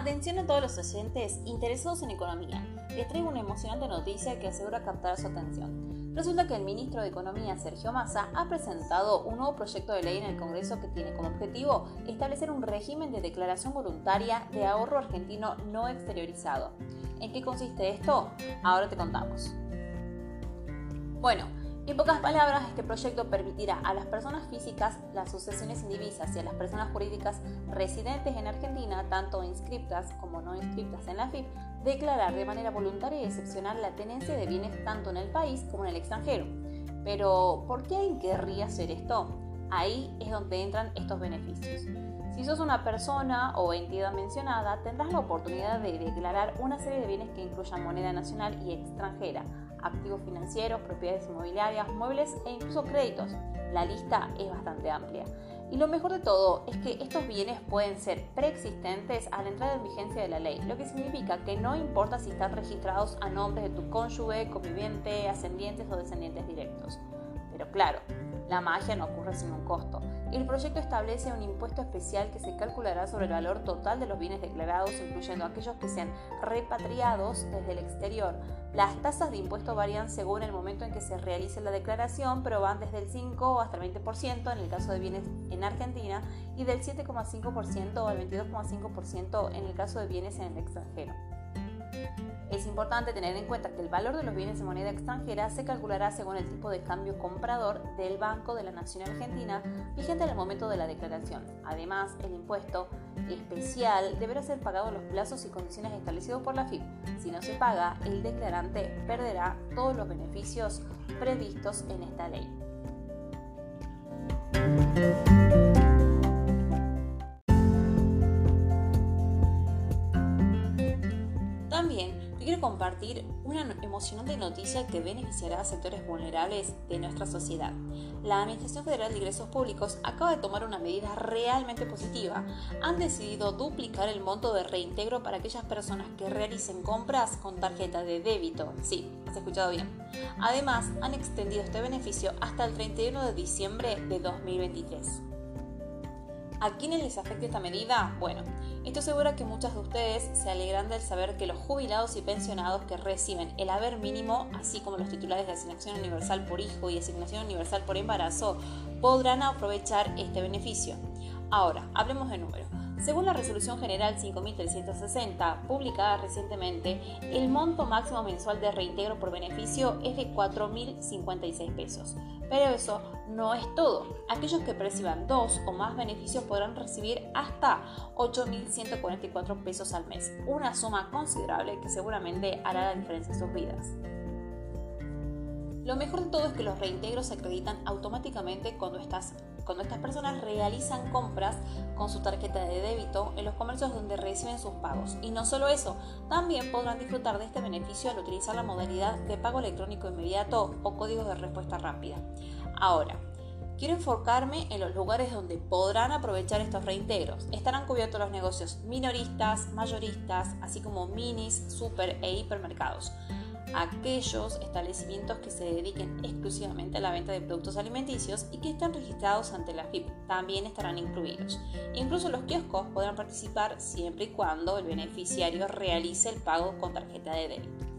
Atención a todos los oyentes interesados en economía. Les traigo una emocionante noticia que asegura captar su atención. Resulta que el ministro de Economía, Sergio Massa, ha presentado un nuevo proyecto de ley en el Congreso que tiene como objetivo establecer un régimen de declaración voluntaria de ahorro argentino no exteriorizado. ¿En qué consiste esto? Ahora te contamos. Bueno, en pocas palabras, este proyecto permitirá a las personas físicas las sucesiones indivisas y a las personas jurídicas residentes en Argentina, tanto inscriptas como no inscriptas en la FIP, declarar de manera voluntaria y excepcional la tenencia de bienes tanto en el país como en el extranjero. Pero, ¿por qué alguien querría hacer esto? Ahí es donde entran estos beneficios. Si sos una persona o entidad mencionada, tendrás la oportunidad de declarar una serie de bienes que incluyan moneda nacional y extranjera, activos financieros, propiedades inmobiliarias, muebles e incluso créditos. La lista es bastante amplia. Y lo mejor de todo es que estos bienes pueden ser preexistentes a la entrada en vigencia de la ley, lo que significa que no importa si están registrados a nombre de tu cónyuge, conviviente, ascendientes o descendientes directos. Pero claro, la magia no ocurre sin un costo. El proyecto establece un impuesto especial que se calculará sobre el valor total de los bienes declarados, incluyendo aquellos que sean repatriados desde el exterior. Las tasas de impuesto varían según el momento en que se realice la declaración, pero van desde el 5 hasta el 20% en el caso de bienes en Argentina y del 7,5% al 22,5% en el caso de bienes en el extranjero. Es importante tener en cuenta que el valor de los bienes de moneda extranjera se calculará según el tipo de cambio comprador del Banco de la Nación Argentina vigente en el momento de la declaración. Además, el impuesto especial deberá ser pagado en los plazos y condiciones establecidos por la FIP. Si no se paga, el declarante perderá todos los beneficios previstos en esta ley. Compartir una emocionante noticia que beneficiará a sectores vulnerables de nuestra sociedad. La Administración Federal de Ingresos Públicos acaba de tomar una medida realmente positiva. Han decidido duplicar el monto de reintegro para aquellas personas que realicen compras con tarjeta de débito. Sí, has escuchado bien. Además, han extendido este beneficio hasta el 31 de diciembre de 2023. ¿A quiénes les afecta esta medida? Bueno, esto asegura que muchas de ustedes se alegran del saber que los jubilados y pensionados que reciben el haber mínimo, así como los titulares de asignación universal por hijo y asignación universal por embarazo, podrán aprovechar este beneficio. Ahora, hablemos de números. Según la Resolución General 5360, publicada recientemente, el monto máximo mensual de reintegro por beneficio es de 4.056 pesos. Pero eso no es todo. Aquellos que perciban dos o más beneficios podrán recibir hasta 8.144 pesos al mes, una suma considerable que seguramente hará la diferencia en sus vidas. Lo mejor de todo es que los reintegros se acreditan automáticamente cuando, estas, cuando estas personas realizan compras con su tarjeta de débito en los comercios donde reciben sus pagos. Y no solo eso, también podrán disfrutar de este beneficio al utilizar la modalidad de pago electrónico inmediato o códigos de respuesta rápida. Ahora, Quiero enfocarme en los lugares donde podrán aprovechar estos reintegros. Estarán cubiertos los negocios minoristas, mayoristas, así como minis, super e hipermercados aquellos establecimientos que se dediquen exclusivamente a la venta de productos alimenticios y que estén registrados ante la FIP también estarán incluidos. Incluso los kioscos podrán participar siempre y cuando el beneficiario realice el pago con tarjeta de débito.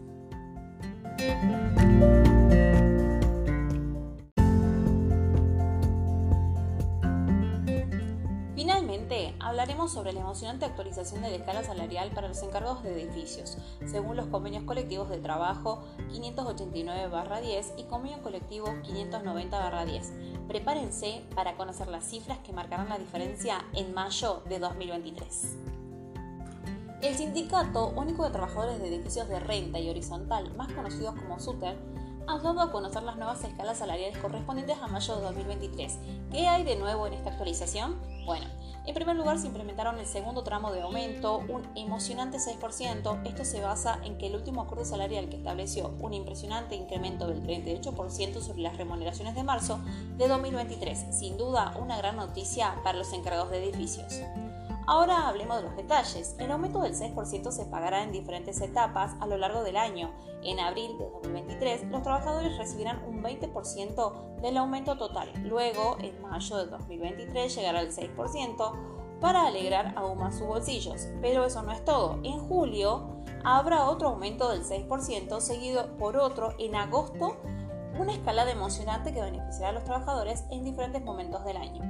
Hablaremos sobre la emocionante actualización de la escala salarial para los encargados de edificios, según los convenios colectivos de trabajo 589-10 y convenio colectivo 590-10. Prepárense para conocer las cifras que marcarán la diferencia en mayo de 2023. El Sindicato Único de Trabajadores de Edificios de Renta y Horizontal, más conocidos como SUTER, ha dado a conocer las nuevas escalas salariales correspondientes a mayo de 2023. ¿Qué hay de nuevo en esta actualización? Bueno, en primer lugar, se implementaron el segundo tramo de aumento, un emocionante 6%. Esto se basa en que el último acuerdo salarial que estableció un impresionante incremento del 38% sobre las remuneraciones de marzo de 2023. Sin duda, una gran noticia para los encargados de edificios. Ahora hablemos de los detalles. El aumento del 6% se pagará en diferentes etapas a lo largo del año. En abril de 2023, los trabajadores recibirán un 20% del aumento total. Luego, en mayo de 2023, llegará el 6%. para alegrar aún más sus bolsillos. Pero eso no es todo. En julio habrá otro aumento del 6%, seguido por otro en agosto, una escalada emocionante que beneficiará a los trabajadores en diferentes momentos del año.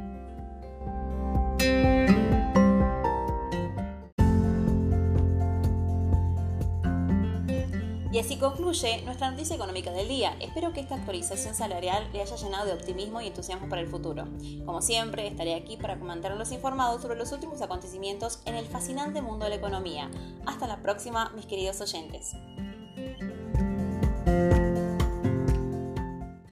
Y así concluye nuestra noticia económica del día. Espero que esta actualización salarial le haya llenado de optimismo y entusiasmo para el futuro. Como siempre, estaré aquí para mantenerlos informados sobre los últimos acontecimientos en el fascinante mundo de la economía. Hasta la próxima, mis queridos oyentes.